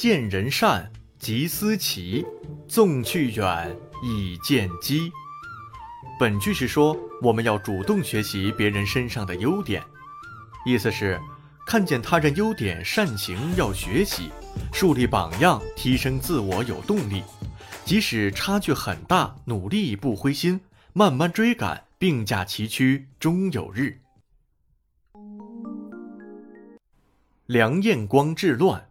见人善，即思齐；纵去远，以见机。本句是说，我们要主动学习别人身上的优点，意思是看见他人优点善行要学习，树立榜样，提升自我有动力。即使差距很大，努力不灰心，慢慢追赶，并驾齐驱，终有日。梁彦光治乱。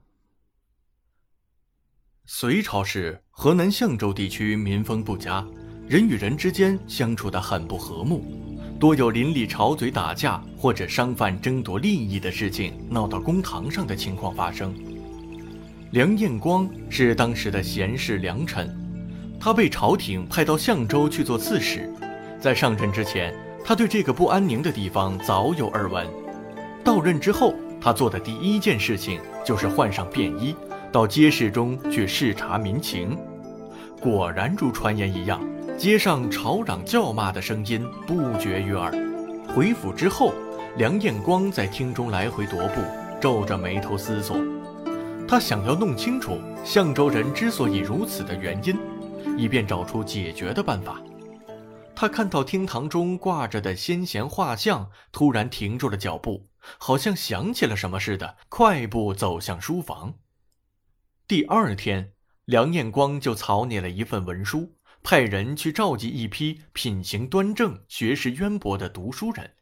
隋朝时，河南象州地区民风不佳。人与人之间相处得很不和睦，多有邻里吵嘴打架或者商贩争夺利益的事情闹到公堂上的情况发生。梁彦光是当时的贤士良臣，他被朝廷派到象州去做刺史。在上任之前，他对这个不安宁的地方早有耳闻。到任之后，他做的第一件事情就是换上便衣，到街市中去视察民情。果然如传言一样。街上吵嚷叫骂的声音不绝于耳。回府之后，梁彦光在厅中来回踱步，皱着眉头思索。他想要弄清楚象州人之所以如此的原因，以便找出解决的办法。他看到厅堂中挂着的先贤画像，突然停住了脚步，好像想起了什么似的，快步走向书房。第二天，梁彦光就草拟了一份文书。派人去召集一批品行端正、学识渊博的读书人，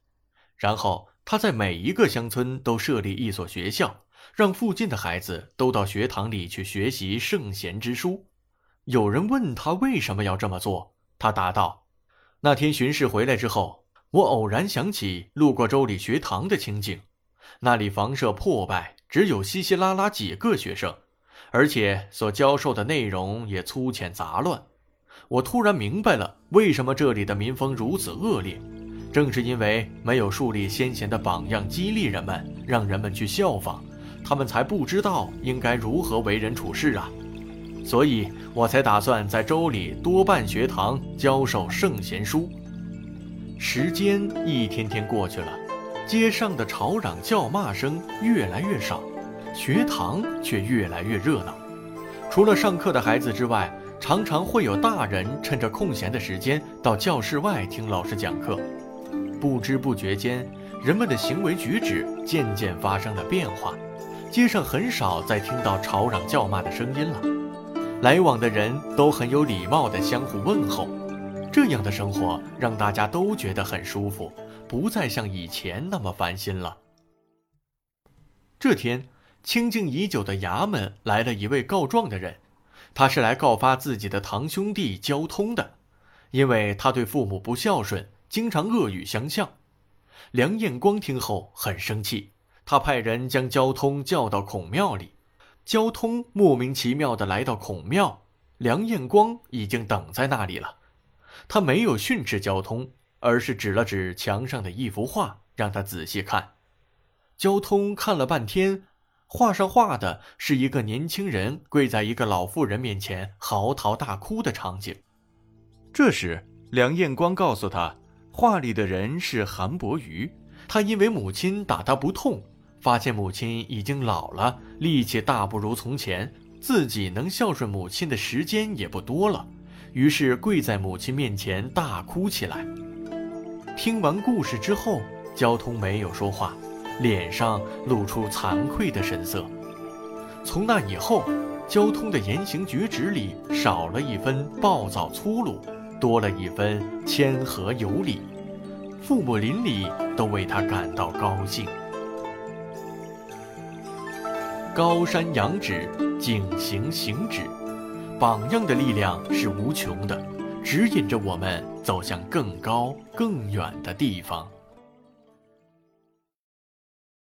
然后他在每一个乡村都设立一所学校，让附近的孩子都到学堂里去学习圣贤之书。有人问他为什么要这么做，他答道：“那天巡视回来之后，我偶然想起路过周里学堂的情景，那里房舍破败，只有稀稀拉拉几个学生，而且所教授的内容也粗浅杂乱。”我突然明白了，为什么这里的民风如此恶劣，正是因为没有树立先贤的榜样，激励人们，让人们去效仿，他们才不知道应该如何为人处事啊！所以我才打算在州里多办学堂，教授圣贤书。时间一天天过去了，街上的吵嚷叫骂声越来越少，学堂却越来越热闹。除了上课的孩子之外，常常会有大人趁着空闲的时间到教室外听老师讲课，不知不觉间，人们的行为举止渐渐发生了变化，街上很少再听到吵嚷叫骂的声音了，来往的人都很有礼貌地相互问候，这样的生活让大家都觉得很舒服，不再像以前那么烦心了。这天，清静已久的衙门来了一位告状的人。他是来告发自己的堂兄弟交通的，因为他对父母不孝顺，经常恶语相向。梁彦光听后很生气，他派人将交通叫到孔庙里。交通莫名其妙地来到孔庙，梁彦光已经等在那里了。他没有训斥交通，而是指了指墙上的一幅画，让他仔细看。交通看了半天。画上画的是一个年轻人跪在一个老妇人面前嚎啕大哭的场景。这时，梁彦光告诉他，画里的人是韩伯瑜。他因为母亲打他不痛，发现母亲已经老了，力气大不如从前，自己能孝顺母亲的时间也不多了，于是跪在母亲面前大哭起来。听完故事之后，交通没有说话。脸上露出惭愧的神色。从那以后，交通的言行举止里少了一分暴躁粗鲁，多了一分谦和有礼。父母邻里都为他感到高兴。高山仰止，景行行止，榜样的力量是无穷的，指引着我们走向更高更远的地方。